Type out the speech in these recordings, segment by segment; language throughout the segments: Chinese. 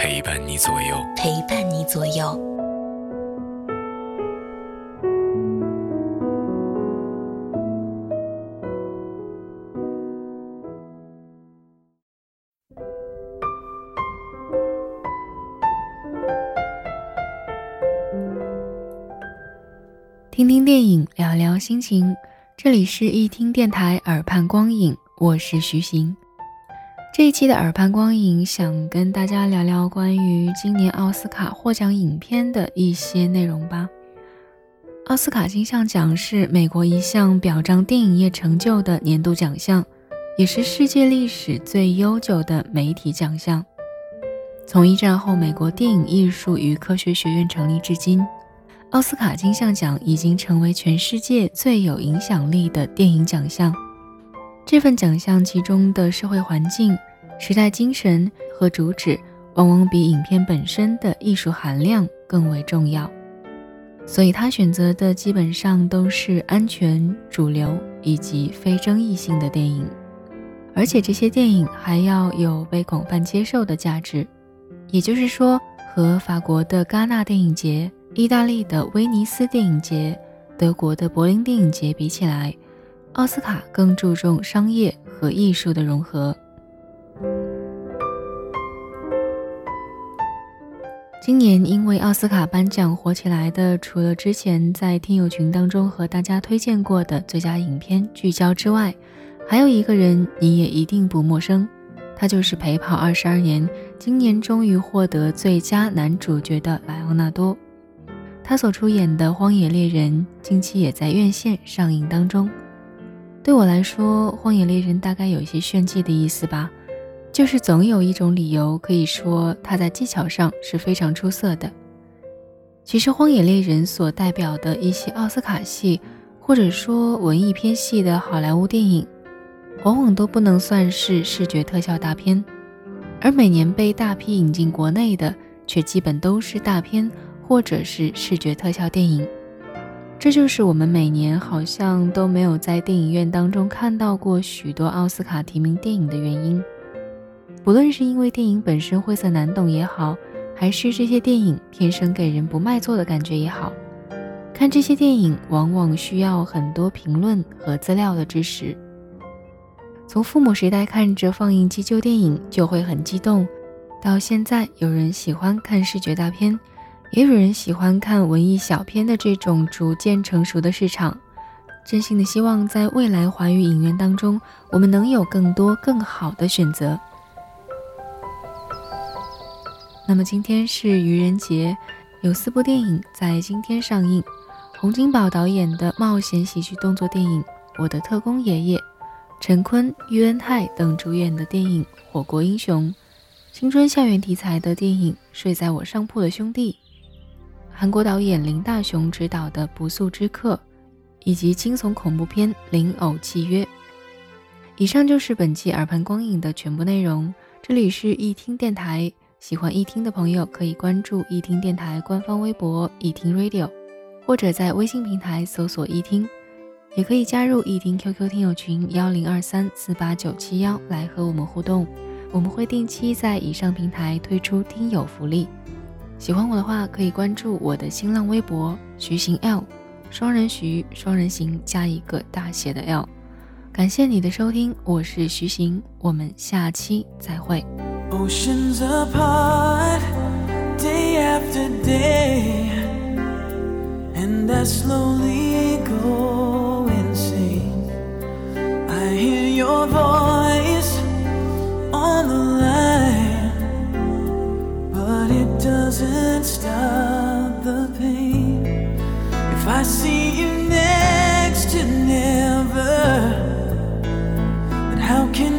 陪伴你左右，陪伴你左右。听听电影，聊聊心情。这里是一听电台耳畔光影，我是徐行。这一期的耳畔光影，想跟大家聊聊关于今年奥斯卡获奖影片的一些内容吧。奥斯卡金像奖是美国一项表彰电影业成就的年度奖项，也是世界历史最悠久的媒体奖项。从一战后美国电影艺术与科学学院成立至今。奥斯卡金像奖已经成为全世界最有影响力的电影奖项。这份奖项其中的社会环境、时代精神和主旨，往往比影片本身的艺术含量更为重要。所以，他选择的基本上都是安全、主流以及非争议性的电影，而且这些电影还要有被广泛接受的价值。也就是说，和法国的戛纳电影节。意大利的威尼斯电影节、德国的柏林电影节比起来，奥斯卡更注重商业和艺术的融合。今年因为奥斯卡颁奖火起来的，除了之前在听友群当中和大家推荐过的最佳影片《聚焦》之外，还有一个人你也一定不陌生，他就是陪跑二十二年，今年终于获得最佳男主角的莱昂纳多。他所出演的《荒野猎人》近期也在院线上映当中。对我来说，《荒野猎人》大概有一些炫技的意思吧，就是总有一种理由可以说他在技巧上是非常出色的。其实，《荒野猎人》所代表的一些奥斯卡系或者说文艺片系的好莱坞电影，往往都不能算是视觉特效大片，而每年被大批引进国内的，却基本都是大片。或者是视觉特效电影，这就是我们每年好像都没有在电影院当中看到过许多奥斯卡提名电影的原因。不论是因为电影本身晦涩难懂也好，还是这些电影天生给人不卖座的感觉也好，看这些电影往往需要很多评论和资料的支持。从父母时代看着放映机旧电影就会很激动，到现在有人喜欢看视觉大片。也有人喜欢看文艺小片的这种逐渐成熟的市场，真心的希望在未来华语影院当中，我们能有更多更好的选择。那么今天是愚人节，有四部电影在今天上映：洪金宝导演的冒险喜剧动作电影《我的特工爷爷》，陈坤、喻恩泰等主演的电影《火锅英雄》，青春校园题材的电影《睡在我上铺的兄弟》。韩国导演林大雄执导的《不速之客》，以及惊悚恐怖片《灵偶契约》。以上就是本期耳畔光影的全部内容。这里是易听电台，喜欢易听的朋友可以关注易听电台官方微博易听 Radio，或者在微信平台搜索易听，也可以加入易听 QQ 听友群幺零二三四八九七幺来和我们互动。我们会定期在以上平台推出听友福利。喜欢我的话，可以关注我的新浪微博徐行 L，双人徐，双人行加一个大写的 L。感谢你的收听，我是徐行，我们下期再会。Oceans apart, day after day, and I slowly go insane. I hear your voice on the line, but it doesn't stop the pain. If I see you next to never, then how can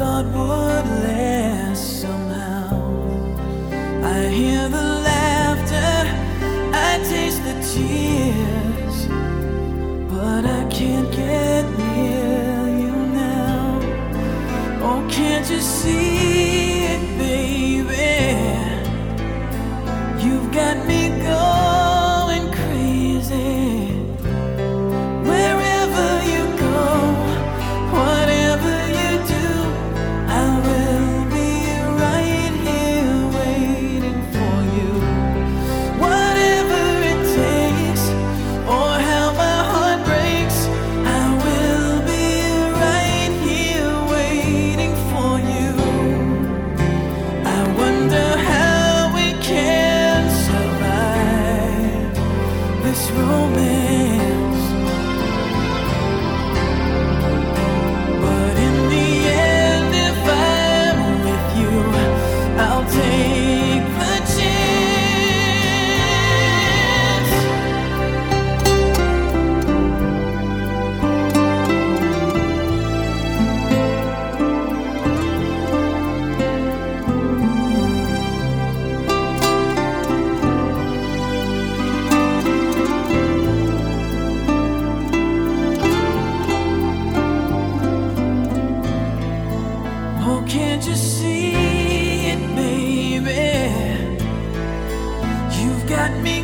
thought would last somehow. I hear the laughter, I taste the tears, but I can't get near you now. Oh, can't you see it, baby? You've got me going. see it, baby. You've got me.